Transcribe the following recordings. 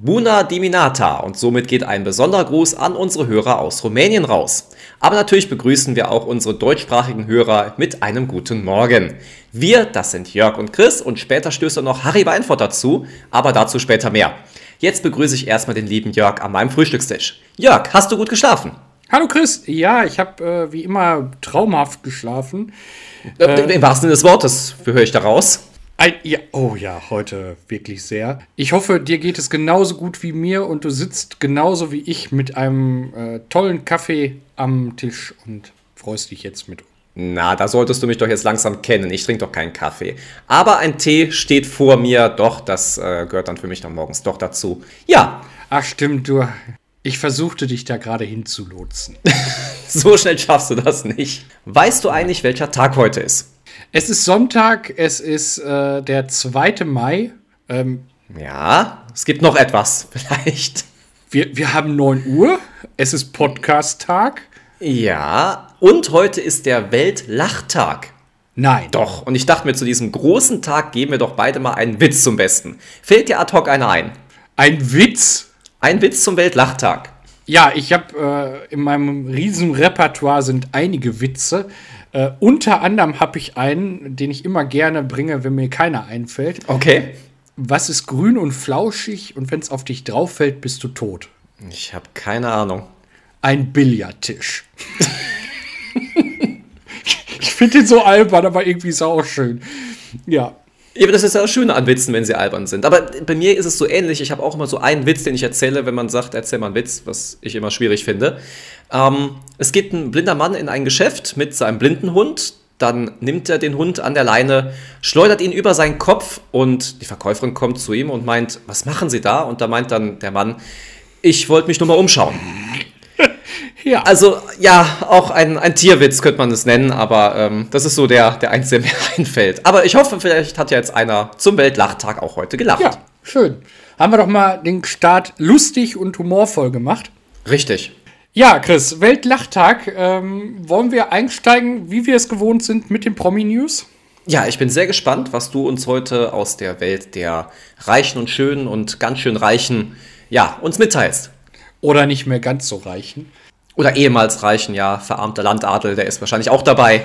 Buna Diminata und somit geht ein besonderer Gruß an unsere Hörer aus Rumänien raus. Aber natürlich begrüßen wir auch unsere deutschsprachigen Hörer mit einem guten Morgen. Wir, das sind Jörg und Chris und später stößt noch Harry Weinfurt dazu, aber dazu später mehr. Jetzt begrüße ich erstmal den lieben Jörg an meinem Frühstückstisch. Jörg, hast du gut geschlafen? Hallo Chris, ja, ich habe äh, wie immer traumhaft geschlafen. Äh, Im wahrsten Sinne des Wortes, höre ich da raus? Ein, ja, oh ja, heute wirklich sehr. Ich hoffe, dir geht es genauso gut wie mir und du sitzt genauso wie ich mit einem äh, tollen Kaffee am Tisch und freust dich jetzt mit. Na, da solltest du mich doch jetzt langsam kennen. Ich trinke doch keinen Kaffee. Aber ein Tee steht vor mir. Doch, das äh, gehört dann für mich dann morgens doch dazu. Ja. Ach stimmt, du. Ich versuchte dich da gerade hinzulotsen. so schnell schaffst du das nicht. Weißt du eigentlich, welcher Tag heute ist? Es ist Sonntag, es ist äh, der 2. Mai. Ähm, ja, es gibt noch etwas, vielleicht. Wir, wir haben 9 Uhr, es ist Podcast-Tag. Ja, und heute ist der Weltlachtag. Nein. Doch, und ich dachte mir, zu diesem großen Tag geben wir doch beide mal einen Witz zum Besten. Fällt dir ad hoc einer ein? Ein Witz? Ein Witz zum Weltlachtag. Ja, ich habe äh, in meinem riesen Repertoire sind einige Witze. Äh, unter anderem habe ich einen, den ich immer gerne bringe, wenn mir keiner einfällt. Okay. Was ist grün und flauschig und wenn es auf dich drauf fällt, bist du tot? Ich habe keine Ahnung. Ein Billardtisch. ich finde den so albern, aber irgendwie ist er auch schön. Ja. Ja, aber das ist ja das Schöne an Witzen, wenn sie albern sind. Aber bei mir ist es so ähnlich. Ich habe auch immer so einen Witz, den ich erzähle, wenn man sagt, erzähl mal einen Witz, was ich immer schwierig finde. Ähm, es geht ein blinder Mann in ein Geschäft mit seinem blinden Hund. Dann nimmt er den Hund an der Leine, schleudert ihn über seinen Kopf und die Verkäuferin kommt zu ihm und meint, was machen Sie da? Und da meint dann der Mann, ich wollte mich nur mal umschauen. Ja. Also, ja, auch ein, ein Tierwitz könnte man es nennen, aber ähm, das ist so der, der einzige, der mir einfällt. Aber ich hoffe, vielleicht hat ja jetzt einer zum Weltlachtag auch heute gelacht. Ja, schön. Haben wir doch mal den Start lustig und humorvoll gemacht. Richtig. Ja, Chris, Weltlachtag. Ähm, wollen wir einsteigen, wie wir es gewohnt sind, mit den Promi-News? Ja, ich bin sehr gespannt, was du uns heute aus der Welt der Reichen und Schönen und ganz schön Reichen, ja, uns mitteilst. Oder nicht mehr ganz so Reichen. Oder ehemals reichen, ja, verarmter Landadel, der ist wahrscheinlich auch dabei.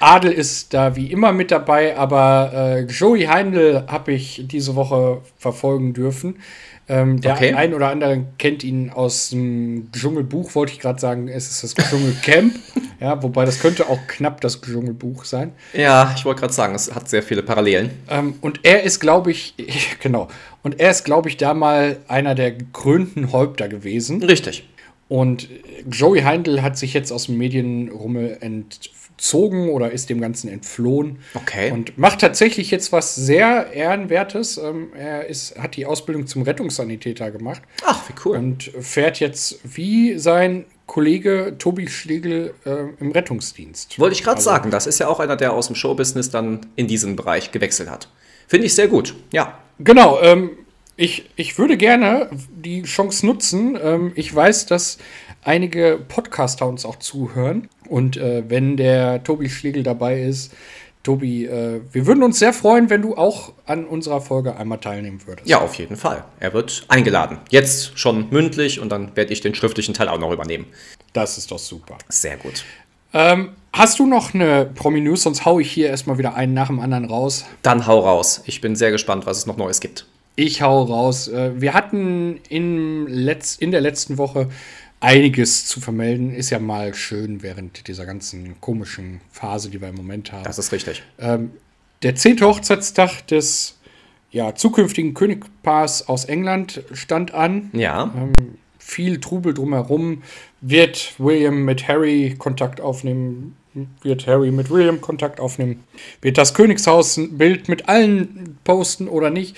Adel ist da wie immer mit dabei, aber äh, Joey Heindl habe ich diese Woche verfolgen dürfen. Ähm, der okay. ein oder andere kennt ihn aus dem Dschungelbuch, wollte ich gerade sagen, es ist das Dschungelcamp. ja, wobei das könnte auch knapp das Dschungelbuch sein. Ja, ich wollte gerade sagen, es hat sehr viele Parallelen. Ähm, und er ist, glaube ich, genau, und er ist, glaube ich, da mal einer der gekrönten Häupter gewesen. Richtig. Und Joey Heindl hat sich jetzt aus dem Medienrummel entzogen oder ist dem Ganzen entflohen. Okay. Und macht tatsächlich jetzt was sehr Ehrenwertes. Ähm, er ist, hat die Ausbildung zum Rettungssanitäter gemacht. Ach, wie cool. Und fährt jetzt wie sein Kollege Tobi Schlegel äh, im Rettungsdienst. Wollte ich gerade also, sagen, das ist ja auch einer, der aus dem Showbusiness dann in diesen Bereich gewechselt hat. Finde ich sehr gut, ja. Genau, ähm, ich, ich würde gerne die Chance nutzen. Ähm, ich weiß, dass einige Podcaster uns auch zuhören. Und äh, wenn der Tobi Schlegel dabei ist, Tobi, äh, wir würden uns sehr freuen, wenn du auch an unserer Folge einmal teilnehmen würdest. Ja, auf jeden Fall. Er wird eingeladen. Jetzt schon mündlich und dann werde ich den schriftlichen Teil auch noch übernehmen. Das ist doch super. Sehr gut. Ähm, hast du noch eine Promi-News? Sonst haue ich hier erstmal wieder einen nach dem anderen raus. Dann hau raus. Ich bin sehr gespannt, was es noch Neues gibt. Ich hau raus. Äh, wir hatten in, Letz-, in der letzten Woche einiges zu vermelden. Ist ja mal schön während dieser ganzen komischen Phase, die wir im Moment haben. Das ist richtig. Ähm, der zehnte Hochzeitstag des ja, zukünftigen Königpaars aus England stand an. Ja. Ähm, viel Trubel drumherum. Wird William mit Harry Kontakt aufnehmen? Wird Harry mit William Kontakt aufnehmen? Wird das Königshaus ein Bild mit allen posten oder nicht?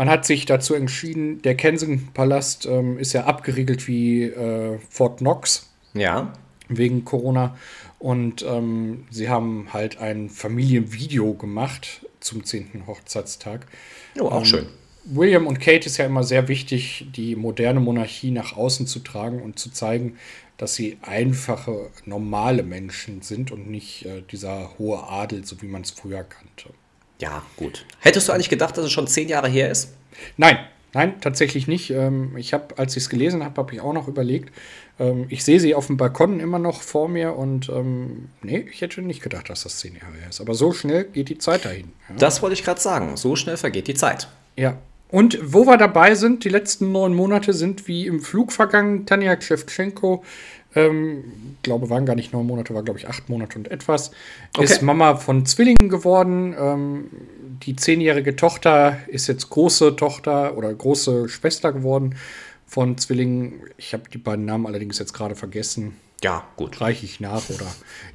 Man hat sich dazu entschieden, der Kensington-Palast ähm, ist ja abgeriegelt wie äh, Fort Knox. Ja. Wegen Corona. Und ähm, sie haben halt ein Familienvideo gemacht zum 10. Hochzeitstag. Oh, auch ähm, schön. William und Kate ist ja immer sehr wichtig, die moderne Monarchie nach außen zu tragen und zu zeigen, dass sie einfache, normale Menschen sind und nicht äh, dieser hohe Adel, so wie man es früher kannte. Ja, gut. Hättest du eigentlich gedacht, dass es schon zehn Jahre her ist? Nein, Nein, tatsächlich nicht. Ähm, ich habe, als ich es gelesen habe, habe ich auch noch überlegt. Ähm, ich sehe sie auf dem Balkon immer noch vor mir und ähm, nee, ich hätte nicht gedacht, dass das zehn Jahre her ist. Aber so schnell geht die Zeit dahin. Ja. Das wollte ich gerade sagen. So schnell vergeht die Zeit. Ja. Und wo wir dabei sind, die letzten neun Monate sind wie im Flug vergangen. Tanja Shevchenko ähm, glaube, waren gar nicht neun Monate, war, glaube ich, acht Monate und etwas. Okay. Ist Mama von Zwillingen geworden. Ähm, die zehnjährige Tochter ist jetzt große Tochter oder große Schwester geworden von Zwillingen. Ich habe die beiden Namen allerdings jetzt gerade vergessen. Ja, gut. Reiche ich nach oder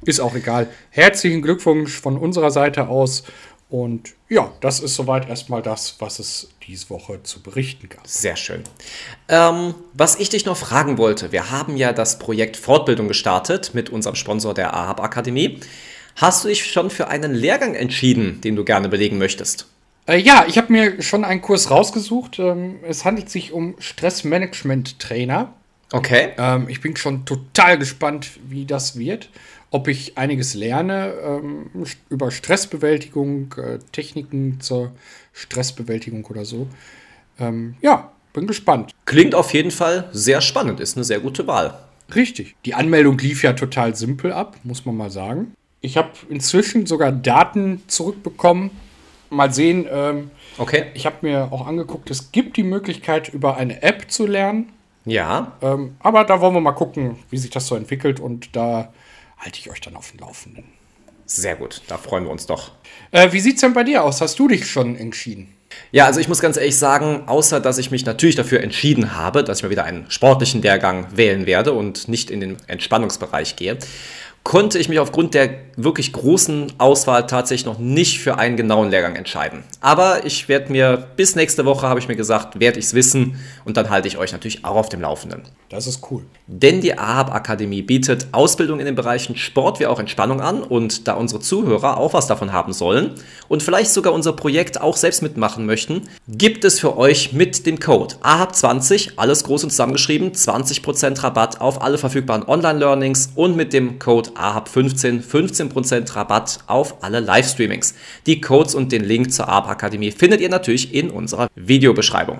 ist auch egal. Herzlichen Glückwunsch von unserer Seite aus. Und ja, das ist soweit erstmal das, was es diese Woche zu berichten gab. Sehr schön. Ähm, was ich dich noch fragen wollte, wir haben ja das Projekt Fortbildung gestartet mit unserem Sponsor der AHAB Akademie. Hast du dich schon für einen Lehrgang entschieden, den du gerne belegen möchtest? Äh, ja, ich habe mir schon einen Kurs rausgesucht. Ähm, es handelt sich um Stressmanagement-Trainer. Okay. Ähm, ich bin schon total gespannt, wie das wird ob ich einiges lerne ähm, über Stressbewältigung, äh, Techniken zur Stressbewältigung oder so. Ähm, ja, bin gespannt. Klingt auf jeden Fall sehr spannend, ist eine sehr gute Wahl. Richtig. Die Anmeldung lief ja total simpel ab, muss man mal sagen. Ich habe inzwischen sogar Daten zurückbekommen. Mal sehen. Ähm, okay. Ich habe mir auch angeguckt, es gibt die Möglichkeit, über eine App zu lernen. Ja. Ähm, aber da wollen wir mal gucken, wie sich das so entwickelt. Und da halte ich euch dann auf dem Laufenden. Sehr gut, da freuen wir uns doch. Äh, wie es denn bei dir aus? Hast du dich schon entschieden? Ja, also ich muss ganz ehrlich sagen, außer dass ich mich natürlich dafür entschieden habe, dass ich mal wieder einen sportlichen Lehrgang wählen werde und nicht in den Entspannungsbereich gehe, konnte ich mich aufgrund der wirklich großen Auswahl tatsächlich noch nicht für einen genauen Lehrgang entscheiden. Aber ich werde mir bis nächste Woche, habe ich mir gesagt, werde ich es wissen und dann halte ich euch natürlich auch auf dem Laufenden. Das ist cool. Denn die AHAB Akademie bietet Ausbildung in den Bereichen Sport wie auch Entspannung an und da unsere Zuhörer auch was davon haben sollen und vielleicht sogar unser Projekt auch selbst mitmachen möchten, gibt es für euch mit dem Code AHAB20, alles groß und zusammengeschrieben, 20% Rabatt auf alle verfügbaren Online-Learnings und mit dem Code AHAB15 15% Rabatt auf alle Livestreamings. Die Codes und den Link zur AHAB Akademie findet ihr natürlich in unserer Videobeschreibung.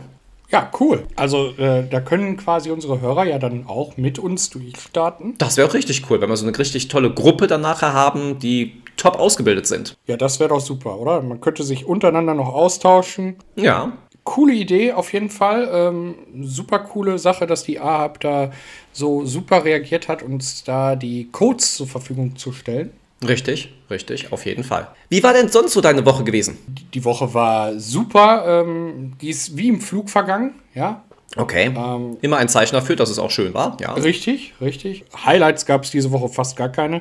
Ja, cool. Also äh, da können quasi unsere Hörer ja dann auch mit uns durchstarten. Das wäre auch richtig cool, wenn wir so eine richtig tolle Gruppe dann nachher haben, die top ausgebildet sind. Ja, das wäre doch super, oder? Man könnte sich untereinander noch austauschen. Ja. Coole Idee auf jeden Fall. Ähm, super coole Sache, dass die AHAB da so super reagiert hat, uns da die Codes zur Verfügung zu stellen. Richtig, richtig, auf jeden Fall. Wie war denn sonst so deine Woche gewesen? Die Woche war super. Ähm, die ist wie im Flug vergangen, ja. Okay. Ähm, Immer ein Zeichen dafür, dass es auch schön war, ja. Richtig, richtig. Highlights gab es diese Woche fast gar keine.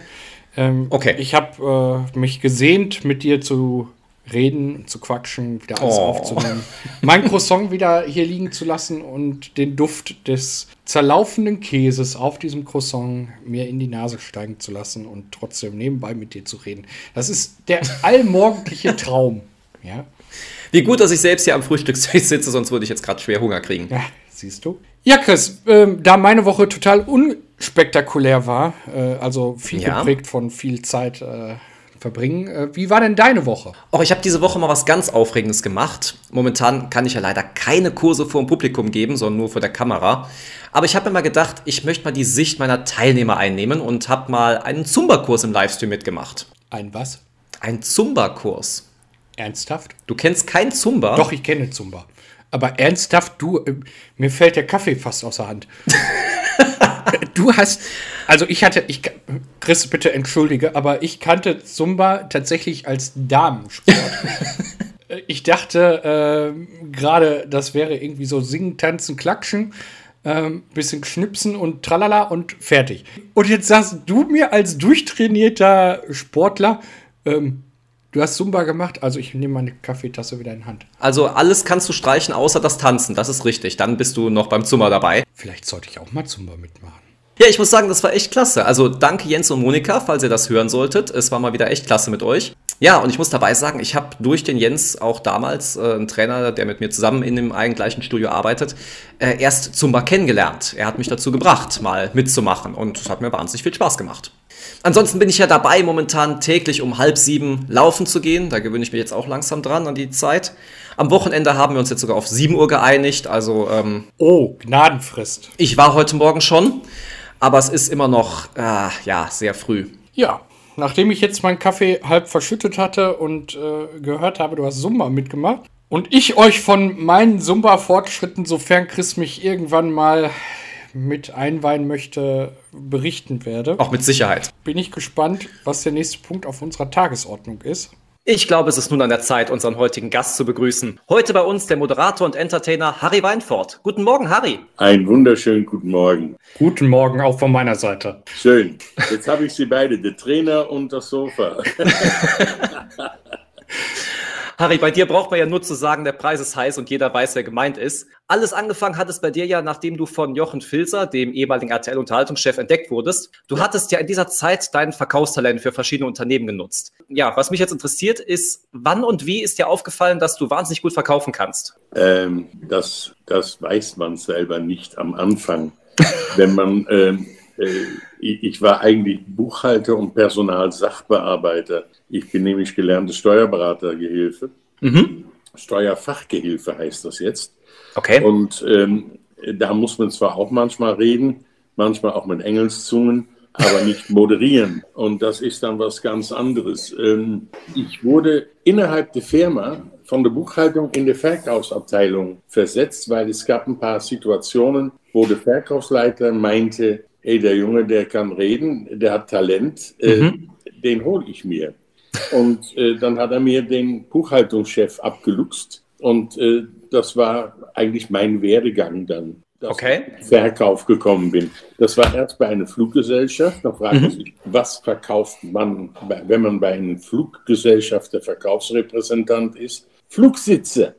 Ähm, okay. Ich habe äh, mich gesehnt, mit dir zu reden, zu quatschen, wieder alles oh. aufzunehmen. Mein Croissant wieder hier liegen zu lassen und den Duft des zerlaufenden Käses auf diesem Croissant mir in die Nase steigen zu lassen und trotzdem nebenbei mit dir zu reden. Das ist der allmorgendliche Traum. Ja. Wie gut, dass ich selbst hier am Frühstückstisch sitze, sonst würde ich jetzt gerade schwer Hunger kriegen. Ja, siehst du. Ja, Chris, äh, da meine Woche total unspektakulär war, äh, also viel ja. geprägt von viel Zeit äh, verbringen. Äh, wie war denn deine Woche? Auch ich habe diese Woche mal was ganz Aufregendes gemacht. Momentan kann ich ja leider keine Kurse vor dem Publikum geben, sondern nur vor der Kamera. Aber ich habe mir mal gedacht, ich möchte mal die Sicht meiner Teilnehmer einnehmen und habe mal einen Zumba-Kurs im Livestream mitgemacht. Ein was? Ein Zumba-Kurs. Ernsthaft? Du kennst kein Zumba? Doch, ich kenne Zumba. Aber ernsthaft, du, äh, mir fällt der Kaffee fast aus der Hand. du hast, also ich hatte, ich, Chris, bitte entschuldige, aber ich kannte Zumba tatsächlich als Damensport. ich dachte äh, gerade, das wäre irgendwie so singen, tanzen, klatschen, äh, bisschen schnipsen und tralala und fertig. Und jetzt sagst du mir als durchtrainierter Sportler, ähm, Du hast Zumba gemacht, also ich nehme meine Kaffeetasse wieder in Hand. Also alles kannst du streichen, außer das Tanzen, das ist richtig. Dann bist du noch beim Zumba dabei. Vielleicht sollte ich auch mal Zumba mitmachen. Ja, ich muss sagen, das war echt klasse. Also danke Jens und Monika, falls ihr das hören solltet. Es war mal wieder echt klasse mit euch. Ja, und ich muss dabei sagen, ich habe durch den Jens auch damals, äh, einen Trainer, der mit mir zusammen in dem einen gleichen Studio arbeitet, äh, erst Zumba kennengelernt. Er hat mich dazu gebracht, mal mitzumachen und es hat mir wahnsinnig viel Spaß gemacht. Ansonsten bin ich ja dabei, momentan täglich um halb sieben laufen zu gehen. Da gewöhne ich mich jetzt auch langsam dran an die Zeit. Am Wochenende haben wir uns jetzt sogar auf 7 Uhr geeinigt. Also, ähm, oh, Gnadenfrist. Ich war heute Morgen schon, aber es ist immer noch, äh, ja, sehr früh. Ja, nachdem ich jetzt meinen Kaffee halb verschüttet hatte und äh, gehört habe, du hast Sumba mitgemacht und ich euch von meinen Sumba-Fortschritten, sofern Chris mich irgendwann mal mit einweihen möchte, berichten werde. Auch mit Sicherheit. Bin ich gespannt, was der nächste Punkt auf unserer Tagesordnung ist. Ich glaube, es ist nun an der Zeit, unseren heutigen Gast zu begrüßen. Heute bei uns der Moderator und Entertainer Harry Weinfort. Guten Morgen, Harry. Einen wunderschönen guten Morgen. Guten Morgen auch von meiner Seite. Schön. Jetzt habe ich Sie beide, der Trainer und das Sofa. Harry, bei dir braucht man ja nur zu sagen, der Preis ist heiß und jeder weiß, wer gemeint ist. Alles angefangen hat es bei dir ja, nachdem du von Jochen Filzer, dem ehemaligen RTL-Unterhaltungschef, entdeckt wurdest. Du hattest ja in dieser Zeit dein Verkaufstalent für verschiedene Unternehmen genutzt. Ja, was mich jetzt interessiert ist, wann und wie ist dir aufgefallen, dass du wahnsinnig gut verkaufen kannst? Ähm, das, das weiß man selber nicht am Anfang. Wenn man ähm, äh, ich war eigentlich Buchhalter und Personalsachbearbeiter. Ich bin nämlich gelernte Steuerberatergehilfe. Mhm. Steuerfachgehilfe heißt das jetzt. Okay. Und ähm, da muss man zwar auch manchmal reden, manchmal auch mit Engelszungen, aber nicht moderieren. Und das ist dann was ganz anderes. Ähm, ich wurde innerhalb der Firma von der Buchhaltung in der Verkaufsabteilung versetzt, weil es gab ein paar Situationen, wo der Verkaufsleiter meinte, ey, der Junge, der kann reden, der hat Talent, äh, mhm. den hole ich mir. Und äh, dann hat er mir den Buchhaltungschef abgeluchst und äh, das war eigentlich mein Werdegang dann, dass okay. ich Verkauf gekommen bin. Das war erst bei einer Fluggesellschaft. Da fragt man mhm. sich, was verkauft man, wenn man bei einer Fluggesellschaft der Verkaufsrepräsentant ist? Flugsitze.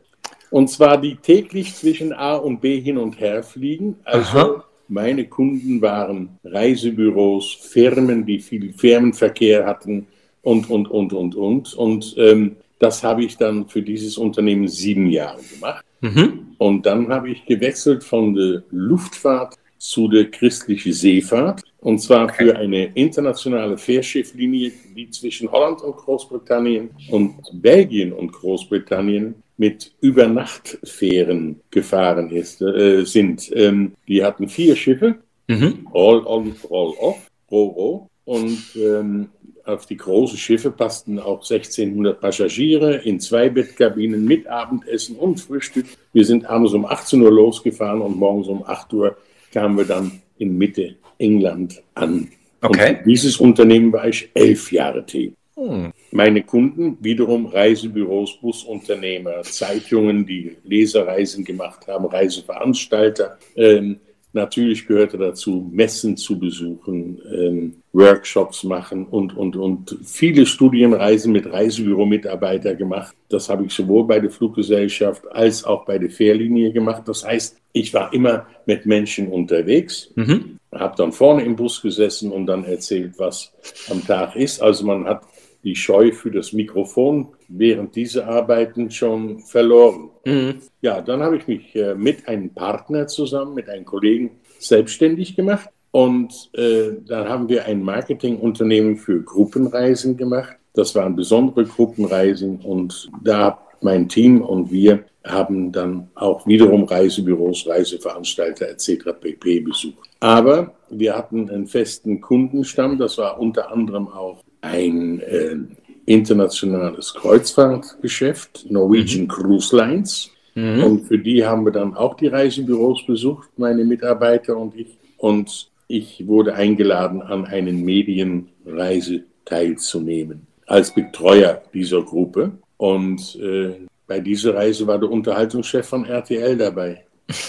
Und zwar die täglich zwischen A und B hin und her fliegen. Also Aha. Meine Kunden waren Reisebüros, Firmen, die viel Firmenverkehr hatten und, und, und, und, und. Und ähm, das habe ich dann für dieses Unternehmen sieben Jahre gemacht. Mhm. Und dann habe ich gewechselt von der Luftfahrt zu der christlichen Seefahrt. Und zwar okay. für eine internationale Fährschifflinie, die zwischen Holland und Großbritannien und Belgien und Großbritannien mit Übernachtfähren gefahren ist, äh, sind. Ähm, die hatten vier Schiffe, mhm. All on, All off, Ro-Ro. Und ähm, auf die großen Schiffe passten auch 1600 Passagiere in zwei Bettkabinen mit Abendessen und Frühstück. Wir sind abends um 18 Uhr losgefahren und morgens um 8 Uhr kamen wir dann in Mitte England an. Okay. Und dieses Unternehmen war ich elf Jahre tätig. Hm. Meine Kunden, wiederum Reisebüros, Busunternehmer, Zeitungen, die Leserreisen gemacht haben, Reiseveranstalter. Ähm, natürlich gehörte dazu, Messen zu besuchen, ähm, Workshops machen und, und, und viele Studienreisen mit Reisebüro-Mitarbeiter gemacht. Das habe ich sowohl bei der Fluggesellschaft als auch bei der Fährlinie gemacht. Das heißt, ich war immer mit Menschen unterwegs. Mhm habe dann vorne im Bus gesessen und dann erzählt, was am Tag ist. Also man hat die Scheu für das Mikrofon während dieser Arbeiten schon verloren. Mhm. Ja, dann habe ich mich äh, mit einem Partner zusammen, mit einem Kollegen selbstständig gemacht. Und äh, dann haben wir ein Marketingunternehmen für Gruppenreisen gemacht. Das waren besondere Gruppenreisen und da mein Team und wir haben dann auch wiederum Reisebüros, Reiseveranstalter etc. pp. besucht. Aber wir hatten einen festen Kundenstamm, das war unter anderem auch ein äh, internationales Kreuzfahrtgeschäft, Norwegian mhm. Cruise Lines. Mhm. Und für die haben wir dann auch die Reisebüros besucht, meine Mitarbeiter und ich. Und ich wurde eingeladen, an einen Medienreise teilzunehmen, als Betreuer dieser Gruppe. Und äh, bei dieser Reise war der Unterhaltungschef von RTL dabei,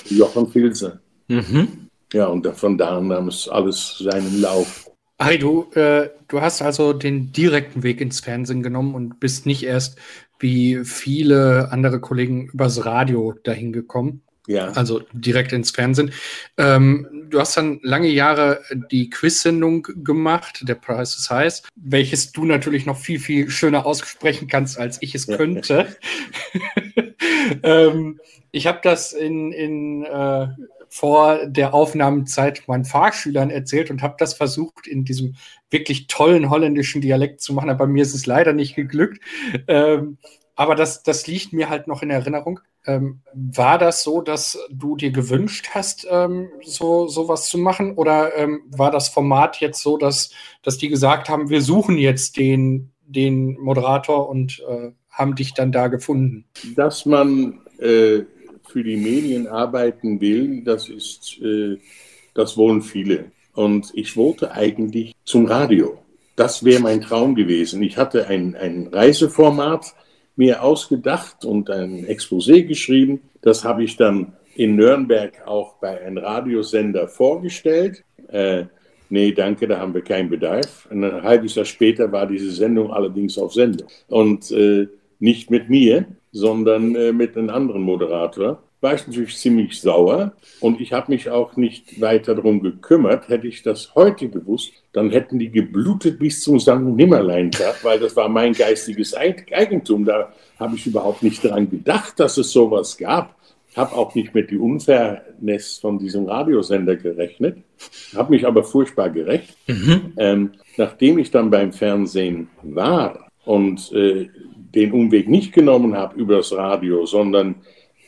Jochen Filzer. Mhm. Ja, und von da nahm es alles seinen Lauf. Hi, du, äh, du hast also den direkten Weg ins Fernsehen genommen und bist nicht erst wie viele andere Kollegen übers Radio dahin gekommen. Ja. Also direkt ins Fernsehen. Ähm, du hast dann lange Jahre die Quiz-Sendung gemacht, der Price is Heiß, welches du natürlich noch viel, viel schöner aussprechen kannst, als ich es könnte. ähm, ich habe das in, in äh, vor der Aufnahmezeit meinen Fahrschülern erzählt und habe das versucht, in diesem wirklich tollen holländischen Dialekt zu machen. Aber mir ist es leider nicht geglückt. Ähm, aber das, das liegt mir halt noch in Erinnerung. Ähm, war das so, dass du dir gewünscht hast, ähm, so sowas zu machen? Oder ähm, war das Format jetzt so, dass, dass die gesagt haben, wir suchen jetzt den, den Moderator und äh, haben dich dann da gefunden? Dass man äh, für die Medien arbeiten will, das ist, äh, das wollen viele. Und ich wollte eigentlich zum Radio. Das wäre mein Traum gewesen. Ich hatte ein, ein Reiseformat mir ausgedacht und ein Exposé geschrieben. Das habe ich dann in Nürnberg auch bei einem Radiosender vorgestellt. Äh, nee, danke, da haben wir keinen Bedarf. Und ein halbes Jahr später war diese Sendung allerdings auf Sendung. Und äh, nicht mit mir, sondern äh, mit einem anderen Moderator war ich natürlich ziemlich sauer und ich habe mich auch nicht weiter darum gekümmert. Hätte ich das heute gewusst, dann hätten die geblutet bis zum St. Nimmerlein-Tag, weil das war mein geistiges Eigentum. Da habe ich überhaupt nicht daran gedacht, dass es sowas gab. Habe auch nicht mit die Unfairness von diesem Radiosender gerechnet, habe mich aber furchtbar gerecht. Mhm. Ähm, nachdem ich dann beim Fernsehen war und äh, den Umweg nicht genommen habe über das Radio, sondern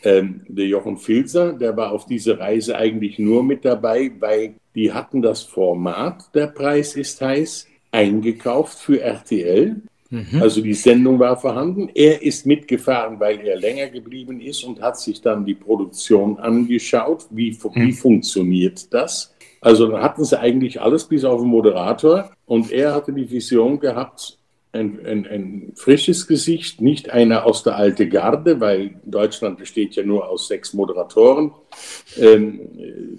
ähm, der Jochen Filzer, der war auf dieser Reise eigentlich nur mit dabei, weil die hatten das Format, der Preis ist heiß, eingekauft für RTL. Mhm. Also die Sendung war vorhanden. Er ist mitgefahren, weil er länger geblieben ist und hat sich dann die Produktion angeschaut. Wie, mhm. wie funktioniert das? Also dann hatten sie eigentlich alles bis auf den Moderator und er hatte die Vision gehabt, ein, ein, ein, frisches Gesicht, nicht einer aus der alten Garde, weil Deutschland besteht ja nur aus sechs Moderatoren. Ähm,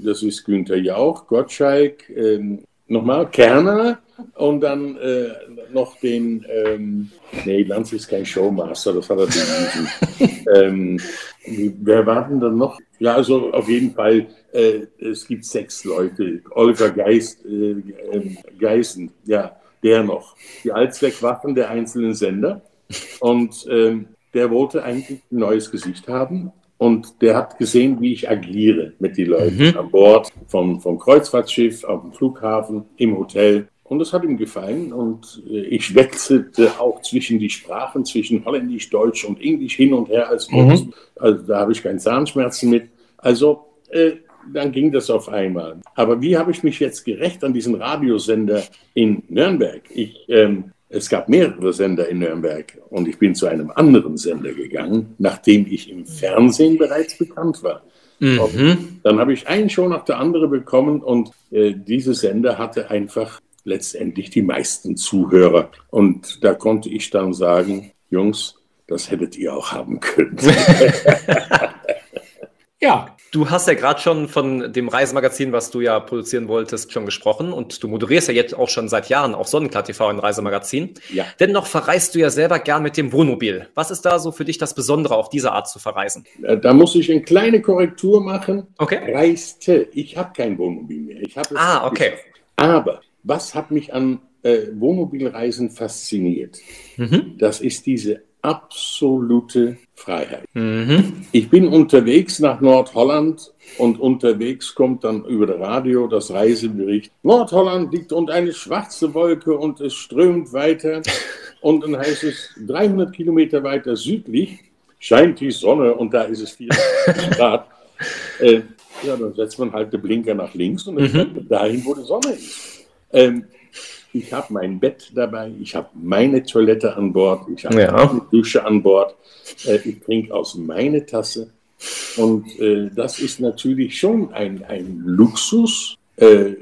das ist Günther Jauch, Gottschalk, ähm, nochmal Kerner und dann äh, noch den, ähm, nee, Lanz ist kein Showmaster, das hat er bewiesen. ähm, wer war denn dann noch? Ja, also auf jeden Fall, äh, es gibt sechs Leute. Oliver Geist, äh, äh Geisen, ja der noch, die Allzweckwaffen der einzelnen Sender. Und ähm, der wollte eigentlich ein neues Gesicht haben. Und der hat gesehen, wie ich agiere mit den Leuten mhm. an Bord, vom, vom Kreuzfahrtschiff, auf dem Flughafen, im Hotel. Und das hat ihm gefallen. Und äh, ich wechselte auch zwischen die Sprachen, zwischen Holländisch, Deutsch und Englisch hin und her als mhm. Also da habe ich keine Zahnschmerzen mit. Also äh, dann ging das auf einmal. Aber wie habe ich mich jetzt gerecht an diesen Radiosender in Nürnberg? Ich, ähm, es gab mehrere Sender in Nürnberg und ich bin zu einem anderen Sender gegangen, nachdem ich im Fernsehen bereits bekannt war. Mhm. Dann habe ich einen Show nach der anderen bekommen und äh, diese Sender hatte einfach letztendlich die meisten Zuhörer. Und da konnte ich dann sagen, Jungs, das hättet ihr auch haben können. ja, Du hast ja gerade schon von dem Reisemagazin, was du ja produzieren wolltest, schon gesprochen und du moderierst ja jetzt auch schon seit Jahren auch Sonnenklar TV ein Reisemagazin. Ja. Dennoch verreist du ja selber gern mit dem Wohnmobil. Was ist da so für dich das Besondere, auf diese Art zu verreisen? Äh, da muss ich eine kleine Korrektur machen. Okay. Reiste. Ich habe kein Wohnmobil mehr. Ich ah, okay. Geschafft. Aber was hat mich an äh, Wohnmobilreisen fasziniert? Mhm. Das ist diese absolute Freiheit. Mhm. Ich bin unterwegs nach Nordholland und unterwegs kommt dann über das Radio das Reisebericht. Nordholland liegt unter eine schwarze Wolke und es strömt weiter. Und dann heißt es 300 Kilometer weiter südlich scheint die Sonne und da ist es 4 Grad. Äh, ja, dann setzt man halt den Blinker nach links und dann mhm. dahin, wo die Sonne ist. Ähm, ich habe mein Bett dabei, ich habe meine Toilette an Bord, ich habe ja. meine Dusche an Bord, äh, ich trinke aus meiner Tasse. Und äh, das ist natürlich schon ein, ein Luxus, äh,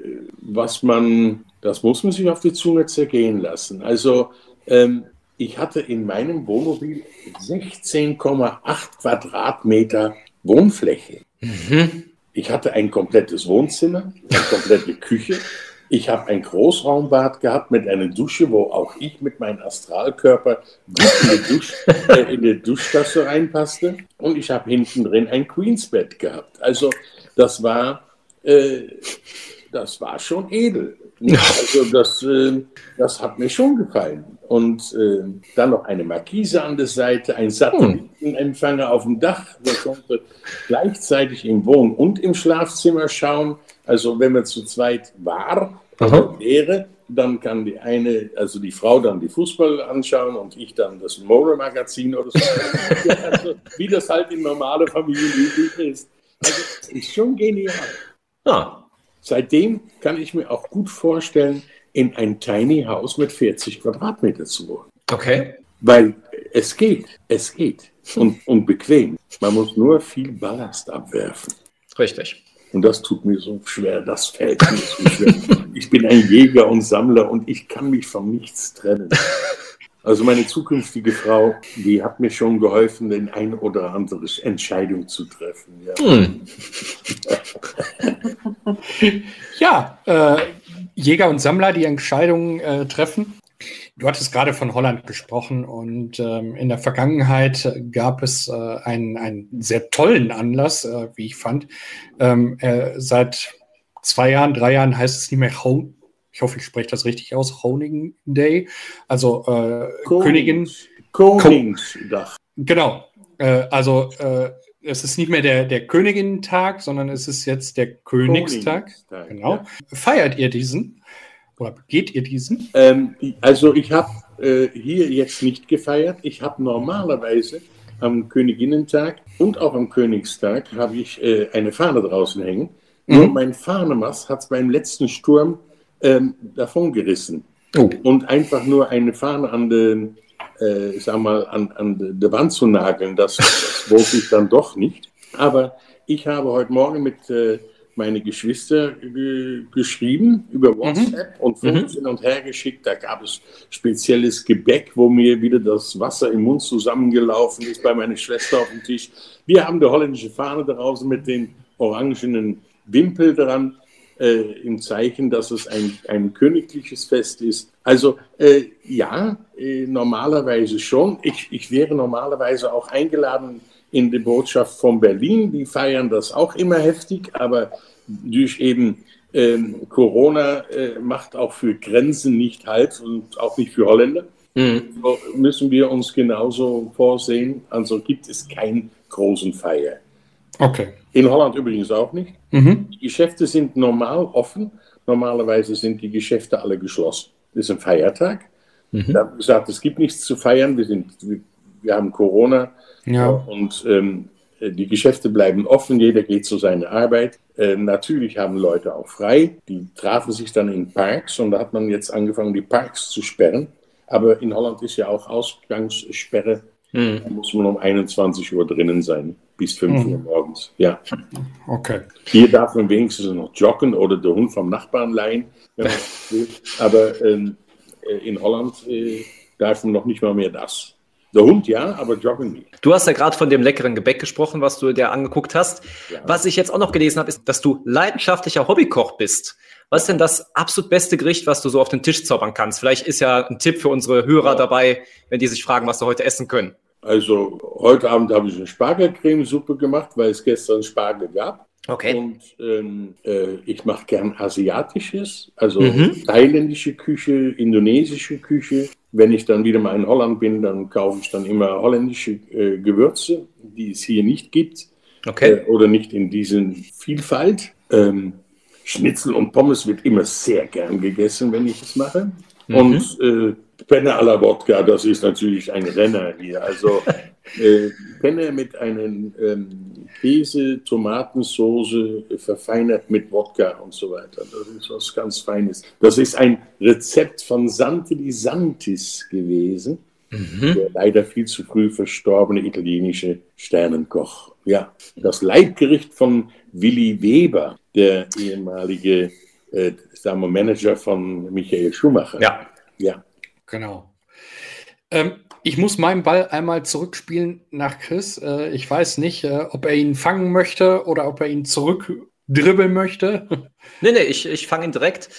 was man, das muss man sich auf die Zunge zergehen lassen. Also ähm, ich hatte in meinem Wohnmobil 16,8 Quadratmeter Wohnfläche. Mhm. Ich hatte ein komplettes Wohnzimmer, eine komplette Küche, ich habe ein Großraumbad gehabt mit einer Dusche, wo auch ich mit meinem Astralkörper gut in die, äh, Duschtasse reinpasste. Und ich habe hinten drin ein Queensbett gehabt. Also das war äh, das war schon edel. Also das, äh, das hat mir schon gefallen. Und äh, dann noch eine Markise an der Seite, ein Satellitenempfänger auf dem Dach. Man konnte gleichzeitig im Wohn- und im Schlafzimmer schauen. Also wenn man zu zweit war wäre, dann kann die eine, also die Frau dann die Fußball anschauen und ich dann das More-Magazin oder so. also, wie das halt in normale Familien üblich ist. Also das ist schon genial. Ah, Seitdem kann ich mir auch gut vorstellen, in ein Tiny House mit 40 Quadratmeter zu wohnen. okay. Weil es geht, es geht und, und bequem. Man muss nur viel Ballast abwerfen. Richtig. Und das tut mir so schwer, das fällt mir so schwer. Ich bin ein Jäger und Sammler und ich kann mich von nichts trennen. Also meine zukünftige Frau, die hat mir schon geholfen, den ein oder andere Entscheidung zu treffen. Ja. Hm. Ja, äh, Jäger und Sammler, die Entscheidungen äh, treffen. Du hattest gerade von Holland gesprochen und ähm, in der Vergangenheit gab es äh, einen, einen sehr tollen Anlass, äh, wie ich fand. Ähm, äh, seit zwei Jahren, drei Jahren heißt es nicht mehr Ho ich hoffe, ich spreche das richtig aus, Honing Day, also äh, Königin. Koningsdach. Genau. Äh, also äh, es ist nicht mehr der, der Königin-Tag, sondern es ist jetzt der Königstag. Königstag, Genau. ja. Feiert ihr diesen? Oder geht ihr diesen? Ähm, also ich habe äh, hier jetzt nicht gefeiert. Ich habe normalerweise am Königinnentag und auch am Königstag habe ich äh, eine Fahne draußen hängen. Nur mein Fahnemast hat beim letzten Sturm ähm, davongerissen. Oh. Und einfach nur eine Fahne an den, äh, ich sag mal, an, an die Wand zu nageln, das, das wollte ich dann doch nicht. Aber ich habe heute Morgen mit äh, meine Geschwister ge geschrieben über WhatsApp und Fotos hin und her geschickt. Da gab es spezielles Gebäck, wo mir wieder das Wasser im Mund zusammengelaufen ist bei meiner Schwester auf dem Tisch. Wir haben die holländische Fahne draußen mit den orangenen Wimpel dran äh, im Zeichen, dass es ein, ein königliches Fest ist. Also äh, ja, äh, normalerweise schon. Ich, ich wäre normalerweise auch eingeladen in die Botschaft von Berlin. Die feiern das auch immer heftig, aber durch eben ähm, Corona äh, macht auch für Grenzen nicht halt und auch nicht für Holländer. So müssen wir uns genauso vorsehen. Also gibt es keinen großen Feier. Okay. In Holland übrigens auch nicht. Mhm. Die Geschäfte sind normal offen. Normalerweise sind die Geschäfte alle geschlossen. Das ist ein Feiertag. Da haben gesagt, es gibt nichts zu feiern. Wir, sind, wir, wir haben Corona Ja. und ähm, die Geschäfte bleiben offen. Jeder geht zu seiner Arbeit. Äh, natürlich haben Leute auch frei. Die trafen sich dann in Parks und da hat man jetzt angefangen, die Parks zu sperren. Aber in Holland ist ja auch Ausgangssperre. Da muss man um 21 Uhr drinnen sein, bis 5 Uhr morgens. Ja. Okay. Hier darf man wenigstens noch joggen oder den Hund vom Nachbarn leihen, wenn man will. Aber ähm, äh, in Holland äh, darf man noch nicht mal mehr das. Der Hund ja, aber joggen nicht. Du hast ja gerade von dem leckeren Gebäck gesprochen, was du dir angeguckt hast. Was ich jetzt auch noch gelesen habe, ist, dass du leidenschaftlicher Hobbykoch bist. Was ist denn das absolut beste Gericht, was du so auf den Tisch zaubern kannst? Vielleicht ist ja ein Tipp für unsere Hörer dabei, wenn die sich fragen, was sie heute essen können. Also heute Abend habe ich eine Spargelcremesuppe gemacht, weil es gestern Spargel gab. Okay. Und ähm, äh, ich mache gern asiatisches, also Mhm. thailändische Küche, indonesische Küche. Wenn ich dann wieder mal in Holland bin, dann kaufe ich dann immer holländische äh, Gewürze, die es hier nicht gibt. Okay. äh, oder nicht in diesen Vielfalt. Ähm, Schnitzel und Pommes wird immer sehr gern gegessen, wenn ich es mache. Und äh, Penne à la Wodka, das ist natürlich ein Renner hier. Also äh, Penne mit einem ähm, Käse, Tomatensoße, äh, verfeinert mit Wodka und so weiter. Das ist was ganz Feines. Das ist ein Rezept von Sante di Santis gewesen der leider viel zu früh verstorbene italienische Sternenkoch. Ja, das Leibgericht von Willy Weber, der ehemalige äh, sagen wir, Manager von Michael Schumacher. Ja. ja. Genau. Ähm, ich muss meinen Ball einmal zurückspielen nach Chris. Äh, ich weiß nicht, äh, ob er ihn fangen möchte oder ob er ihn zurückdribbeln möchte. Nee, nee, ich, ich fange ihn direkt.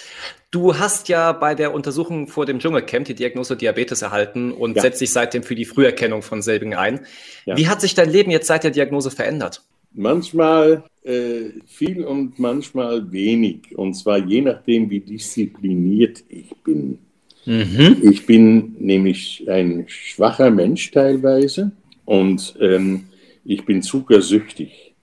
Du hast ja bei der Untersuchung vor dem Dschungelcamp die Diagnose Diabetes erhalten und Ja. setzt dich seitdem für die Früherkennung von selbigen ein. Ja. Wie hat sich dein Leben jetzt seit der Diagnose verändert? Manchmal äh, viel und manchmal wenig. Und zwar je nachdem, wie diszipliniert ich bin. Mhm. Ich bin nämlich ein schwacher Mensch teilweise und ähm, ich bin zuckersüchtig.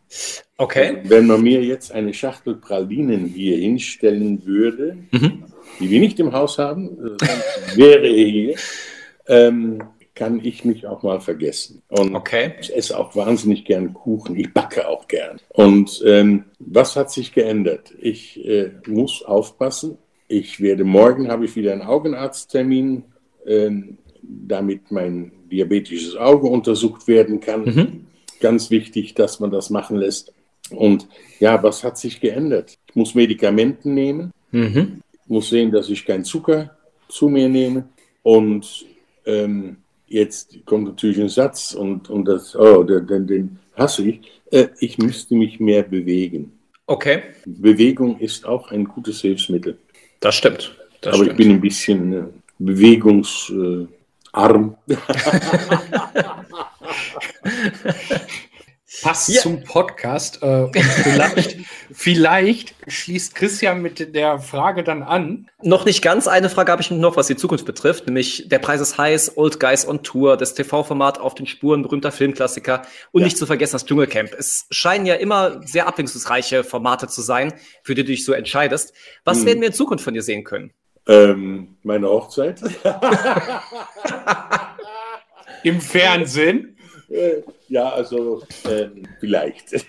Okay. Also, wenn man mir jetzt eine Schachtel Pralinen hier hinstellen würde, mhm. die wir nicht im Haus haben, äh, wäre er hier, ähm, kann ich mich auch mal vergessen. Und okay. ich esse auch wahnsinnig gern Kuchen. Ich backe auch gern. Und ähm, was hat sich geändert? Ich äh, muss aufpassen. Ich werde morgen habe ich wieder einen Augenarzttermin, äh, damit mein diabetisches Auge untersucht werden kann. Mhm. Ganz wichtig, dass man das machen lässt. Und ja, was hat sich geändert? Ich muss Medikamenten nehmen, mhm. muss sehen, dass ich keinen Zucker zu mir nehme. Und ähm, jetzt kommt natürlich ein Satz und, und das, oh, den, den hasse ich. Äh, ich müsste mich mehr bewegen. Okay. Bewegung ist auch ein gutes Hilfsmittel. Das stimmt. Das Aber stimmt. ich bin ein bisschen äh, bewegungsarm. Passt ja. zum Podcast. Äh, und vielleicht, vielleicht schließt Christian mit der Frage dann an. Noch nicht ganz. Eine Frage habe ich noch, was die Zukunft betrifft, nämlich der Preis ist heiß, Old Guys on Tour, das TV-Format auf den Spuren berühmter Filmklassiker und ja. nicht zu vergessen das Dschungelcamp. Es scheinen ja immer sehr abwechslungsreiche Formate zu sein, für die du dich so entscheidest. Was hm. werden wir in Zukunft von dir sehen können? Ähm, meine Hochzeit. Im Fernsehen? Ja, also äh, vielleicht.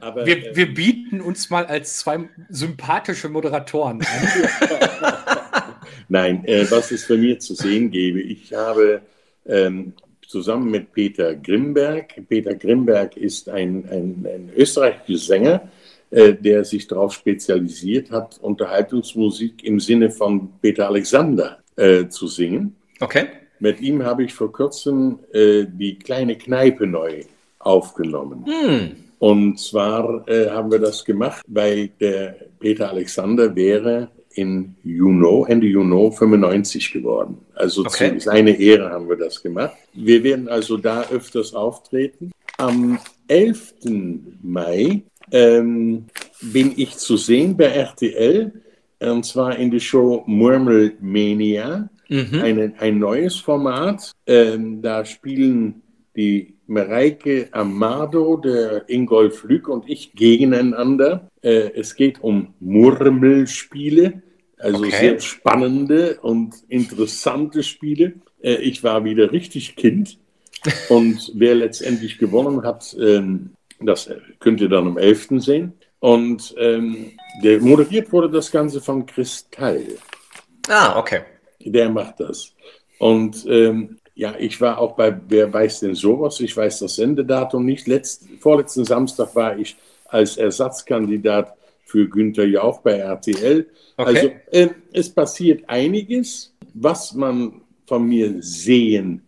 Aber, wir, äh, wir, bieten uns mal als zwei sympathische Moderatoren an. Nein, äh, was es bei mir zu sehen gäbe, ich habe ähm, zusammen mit Peter Grimberg, Peter Grimberg ist ein, ein, ein österreichischer Sänger, äh, der sich darauf spezialisiert hat, Unterhaltungsmusik im Sinne von Peter Alexander äh, zu singen. Okay. Mit ihm habe ich vor kurzem äh, die kleine Kneipe neu aufgenommen. Mm. Und zwar äh, haben wir das gemacht, weil der Peter Alexander wäre in Juno, Ende Juno 95 geworden. Also okay. zu seiner Ehre haben wir das gemacht. Wir werden also da öfters auftreten. Am 11. Mai ähm, bin ich zu sehen bei RTL, und zwar in der Show Murmelmania. Mhm. Eine, ein neues Format. Ähm, da spielen die Mareike Amado, der Ingolf Lück und ich gegeneinander. Äh, es geht um Murmelspiele, also okay. sehr spannende und interessante Spiele. Äh, ich war wieder richtig Kind und wer letztendlich gewonnen hat, ähm, das könnt ihr dann am 11. sehen. Und ähm, moderiert wurde das Ganze von Kristall. Ah, okay der macht das. Und ähm, ja, ich war auch bei Wer weiß denn sowas? Ich weiß das Sendedatum nicht. Letzt, vorletzten Samstag war ich als Ersatzkandidat für Günther Jauch bei RTL. Okay. Also äh, es passiert einiges, was man von mir sehen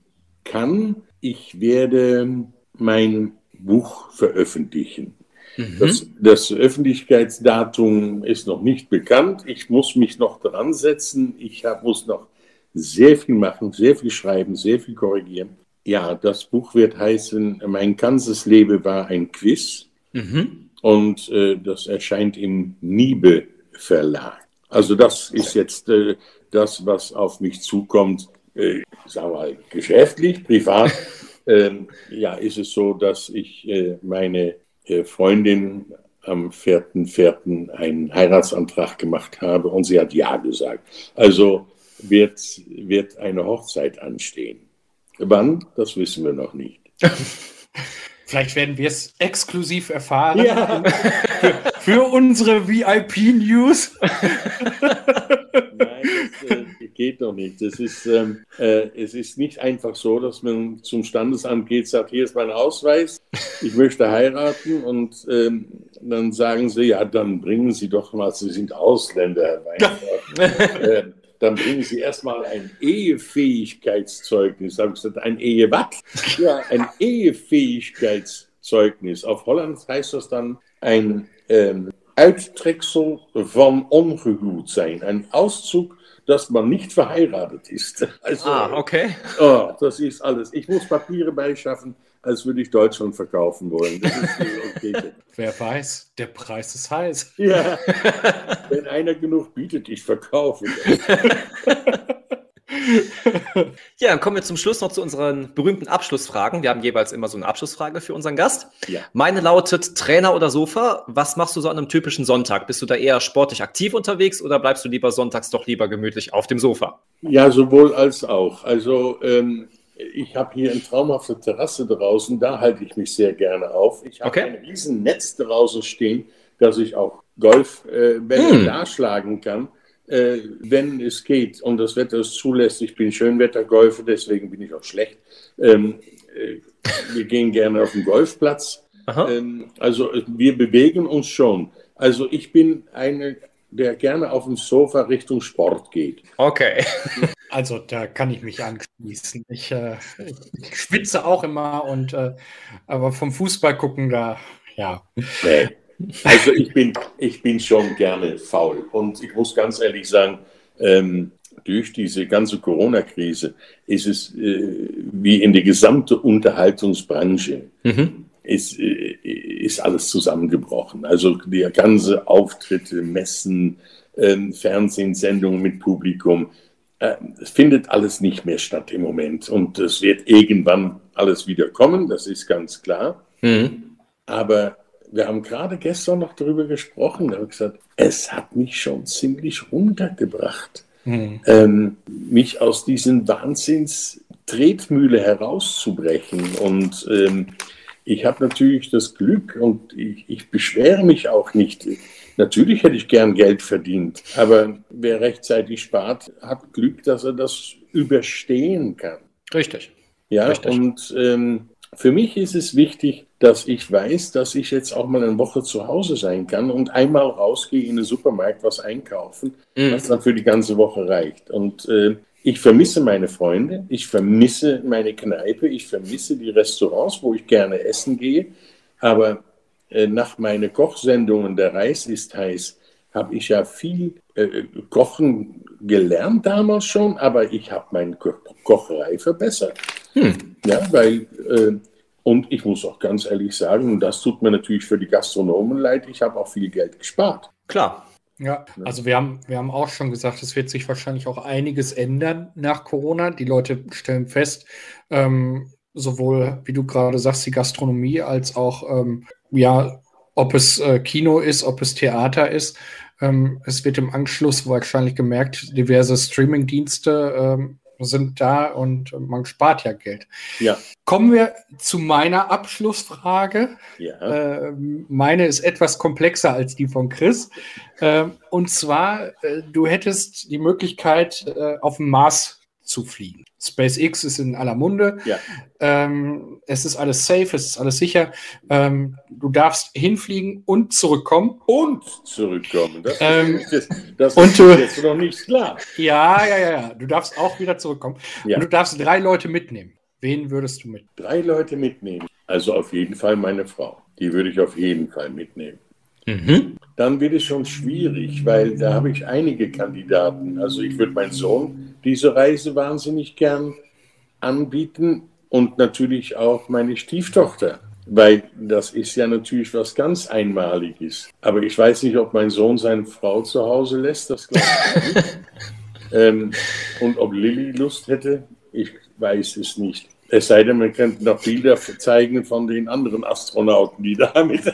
kann. Ich werde mein Buch veröffentlichen. Mhm. Das, das, Öffentlichkeitsdatum ist noch nicht bekannt. Ich muss mich noch dran setzen. Ich hab, muss noch sehr viel machen, sehr viel schreiben, sehr viel korrigieren. Ja, das Buch wird heißen, mein ganzes Leben war ein Quiz. Mhm. Und äh, das erscheint im Niebe Verlag. Also das ist jetzt äh, das, was auf mich zukommt. Äh, sagen wir mal, geschäftlich, privat. ähm, ja, ist es so, dass ich äh, meine Freundin am 4.4. einen Heiratsantrag gemacht habe und sie hat Ja gesagt. Also wird, wird eine Hochzeit anstehen. Wann, das wissen wir noch nicht. Vielleicht werden wir es exklusiv erfahren ja. für, für, unsere VIP-News. Nein, das äh, geht doch nicht. Das ist, ähm, äh, es ist nicht einfach so, dass man zum Standesamt geht, sagt, hier ist mein Ausweis, ich möchte heiraten und ähm, dann sagen sie, ja, dann bringen Sie doch mal, Sie sind Ausländer, Herr Weintraub. äh, dann bringen Sie erstmal ein Ehefähigkeitszeugnis. Habe ich gesagt, ein Ehe was? Ja, ein Ehefähigkeitszeugnis. Auf Holland heißt das dann ein ähm, Uittreksel van ongehuwd sein. Ein Auszug, dass man nicht verheiratet ist. Also, ah, okay. Oh, das ist alles. Ich muss Papiere beischaffen. als würde ich Deutschland verkaufen wollen. Okay. Wer weiß, der Preis ist heiß. Ja, wenn einer genug bietet, ich verkaufe. ja, dann kommen wir zum Schluss noch zu unseren berühmten Abschlussfragen. Wir haben jeweils immer so eine Abschlussfrage für unseren Gast. Ja. Meine lautet Trainer oder Sofa. Was machst du so an einem typischen Sonntag? Bist du da eher sportlich aktiv unterwegs oder bleibst du lieber sonntags doch lieber gemütlich auf dem Sofa? Ja, sowohl als auch. Also ähm, ich habe hier eine traumhafte Terrasse draußen, da halte ich mich sehr gerne auf. Ich habe okay. ein riesen Netz draußen stehen, dass ich auch Golfbälle äh, hm. darschlagen kann äh, wenn es geht und das Wetter es zulässt. Ich bin Schönwettergolfer, deswegen bin ich auch schlecht. Ähm, äh, wir gehen gerne auf den Golfplatz. Ähm, also äh, wir bewegen uns schon. Also ich bin eine, der gerne auf dem Sofa Richtung Sport geht. Okay. Also da kann ich mich anschließen. Ich, äh, ich schwitze auch immer und äh, aber vom Fußball gucken da, ja. Nee. Also ich bin, ich bin schon gerne faul. Und ich muss ganz ehrlich sagen, ähm, durch diese ganze Corona-Krise ist es äh, wie in der gesamten Unterhaltungsbranche mhm. ist, äh, ist alles zusammengebrochen. Also die ganze Auftritte, Messen, äh, Fernsehsendungen mit Publikum, äh, es findet alles nicht mehr statt im Moment. Und es wird irgendwann alles wieder kommen, das ist ganz klar. Mhm. Aber wir haben gerade gestern noch darüber gesprochen. Da habe ich gesagt, es hat mich schon ziemlich runtergebracht, mhm. ähm, mich aus diesen Wahnsinnstretmühle herauszubrechen. Und ähm, ich habe natürlich das Glück und ich, ich beschwere mich auch nicht. Natürlich hätte ich gern Geld verdient, aber wer rechtzeitig spart, hat Glück, dass er das überstehen kann. Richtig. Ja, Richtig. und ähm, für mich ist es wichtig, dass ich weiß, dass ich jetzt auch mal eine Woche zu Hause sein kann und einmal rausgehe in den Supermarkt was einkaufen, mhm. was dann für die ganze Woche reicht. Und äh, ich vermisse meine Freunde, ich vermisse meine Kneipe, ich vermisse die Restaurants, wo ich gerne essen gehe. Aber äh, nach meinen Kochsendungen, der Reis ist heiß, habe ich ja viel äh, Kochen gelernt damals schon, aber ich habe meine Ko Kocherei verbessert. Hm. Ja, weil, äh, und ich muss auch ganz ehrlich sagen, und das tut mir natürlich für die Gastronomen leid, ich habe auch viel Geld gespart. Klar. Ja, also wir haben, wir haben auch schon gesagt, es wird sich wahrscheinlich auch einiges ändern nach Corona. Die Leute stellen fest, ähm, sowohl, wie du gerade sagst, die Gastronomie als auch, ähm, ja, ob es äh, Kino ist, ob es Theater ist. Ähm, es wird im Anschluss wahrscheinlich gemerkt, diverse Streaming-Dienste ähm, sind da und man spart ja Geld. Ja. Kommen wir zu meiner Abschlussfrage. Ja. Äh, meine ist etwas komplexer als die von Chris. Äh, und zwar, äh, du hättest die Möglichkeit, äh, auf dem Mars zu fliegen. SpaceX ist in aller Munde. Ja. Ähm, es ist alles safe, es ist alles sicher. Ähm, du darfst hinfliegen und zurückkommen. Und zurückkommen. Das, ähm, ist, das und ist du, jetzt noch nicht klar. Ja, ja, ja, ja. Du darfst auch wieder zurückkommen. Ja. Und du darfst drei Leute mitnehmen. Wen würdest du mit? Drei Leute mitnehmen. Also auf jeden Fall meine Frau. Die würde ich auf jeden Fall mitnehmen. Mhm. Dann wird es schon schwierig, weil da habe ich einige Kandidaten. Also ich würde meinen Sohn diese Reise wahnsinnig gern anbieten und natürlich auch meine Stieftochter, weil das ist ja natürlich was ganz Einmaliges. Aber ich weiß nicht, ob mein Sohn seine Frau zu Hause lässt, das glaube ich nicht. ähm, und ob Lilly Lust hätte, ich weiß es nicht. Es sei denn, man könnte noch Bilder zeigen von den anderen Astronauten, die da mit. Wenn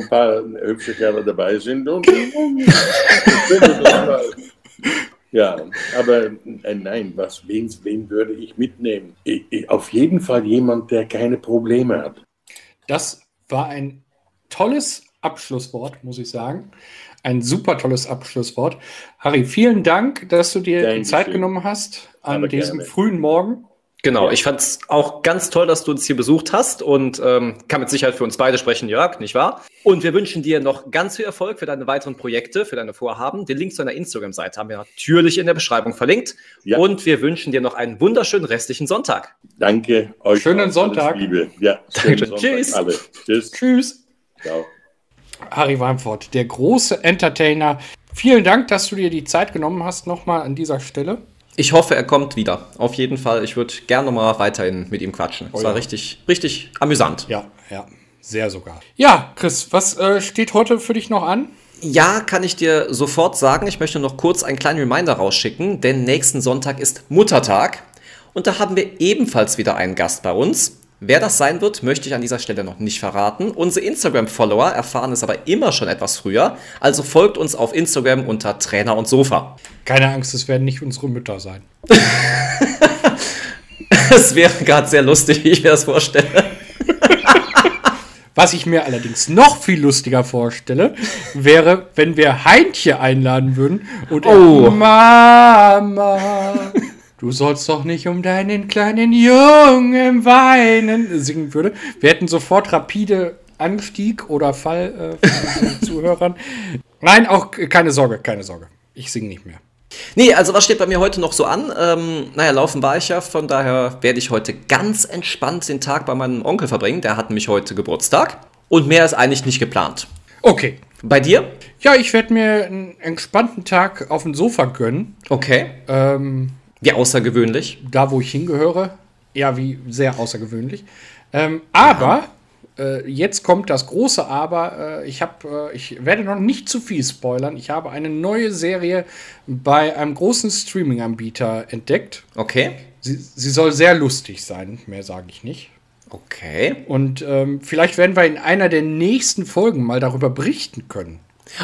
ein paar hübsche Kerle dabei sind. Und, ja, aber äh, nein, was, wen, wen würde ich mitnehmen? Ich, ich, auf jeden Fall jemand, der keine Probleme hat. Das war ein tolles Abschlusswort, muss ich sagen. Ein super tolles Abschlusswort. Harry, vielen Dank, dass du dir Dankeschön. die Zeit genommen hast an Aber diesem gerne. frühen Morgen. Genau, ich fand es auch ganz toll, dass du uns hier besucht hast und ähm, kann mit Sicherheit für uns beide sprechen, Jörg, nicht wahr? Und wir wünschen dir noch ganz viel Erfolg für deine weiteren Projekte, für deine Vorhaben. Den Link zu deiner Instagram-Seite haben wir natürlich in der Beschreibung verlinkt. Ja. Und wir wünschen dir noch einen wunderschönen restlichen Sonntag. Danke euch. Schönen Sonntag. Liebe. Ja, schönen Sonntag Tschüss. Alle. Tschüss. Tschüss. Ciao. Harry Weinfurt, der große Entertainer. Vielen Dank, dass du dir die Zeit genommen hast, nochmal an dieser Stelle. Ich hoffe, er kommt wieder. Auf jeden Fall. Ich würde gerne mal weiterhin mit ihm quatschen. Es Oh war ja. richtig, richtig amüsant. Ja, ja, sehr sogar. Ja, Chris, was äh, steht heute für dich noch an? Ja, kann ich dir sofort sagen. Ich möchte noch kurz einen kleinen Reminder rausschicken, denn nächsten Sonntag ist Muttertag. Und da haben wir ebenfalls wieder einen Gast bei uns. Wer das sein wird, möchte ich an dieser Stelle noch nicht verraten. Unsere Instagram-Follower erfahren es aber immer schon etwas früher. Also folgt uns auf Instagram unter Trainer und Sofa. Keine Angst, es werden nicht unsere Mütter sein. Es wäre gerade sehr lustig, wie ich mir das vorstelle. Was ich mir allerdings noch viel lustiger vorstelle, wäre, wenn wir Heintje einladen würden und Oh. Mama, du sollst doch nicht um deinen kleinen Jungen weinen, singen würde. Wir hätten sofort rapide Anstieg oder Fall äh, von den Zuhörern. Nein, auch keine Sorge, keine Sorge. Ich singe nicht mehr. Nee, also was steht bei mir heute noch so an? Ähm, naja, laufen war ich ja, von daher werde ich heute ganz entspannt den Tag bei meinem Onkel verbringen. Der hat nämlich heute Geburtstag. Und mehr ist eigentlich nicht geplant. Okay. Bei dir? Ja, ich werde mir einen entspannten Tag auf dem Sofa gönnen. Okay. Ähm, Wie außergewöhnlich. da, wo ich hingehöre. Ja, wie sehr außergewöhnlich. Ähm, aber äh, jetzt kommt das große Aber. Äh, ich, hab, äh, ich werde noch nicht zu viel spoilern. Ich habe eine neue Serie bei einem großen Streaming-Anbieter entdeckt. Okay. Sie, sie soll sehr lustig sein, mehr sage ich nicht. Okay. Und ähm, vielleicht werden wir in einer der nächsten Folgen mal darüber berichten können.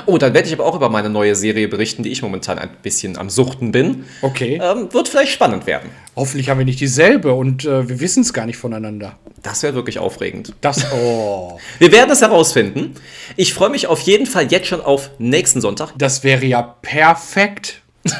Oh, dann werde ich aber auch über meine neue Serie berichten, die ich momentan ein bisschen am Suchten bin. Okay. Ähm, wird vielleicht spannend werden. Hoffentlich haben wir nicht dieselbe und äh, wir wissen es gar nicht voneinander. Das wäre wirklich aufregend. Das, oh, Wir werden es herausfinden. Ich freue mich auf jeden Fall jetzt schon auf nächsten Sonntag. das wäre ja perfekt.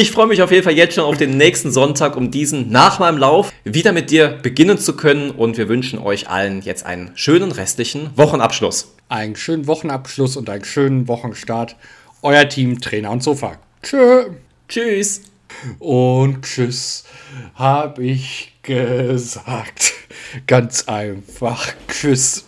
Ich freue mich auf jeden Fall jetzt schon auf den nächsten Sonntag, um diesen nach meinem Lauf wieder mit dir beginnen zu können. Und wir wünschen euch allen jetzt einen schönen restlichen Wochenabschluss. Einen schönen Wochenabschluss und einen schönen Wochenstart. Euer Team, Trainer und Sofa. Tschö. Tschüss. Und tschüss, hab ich gesagt. Ganz einfach. Tschüss.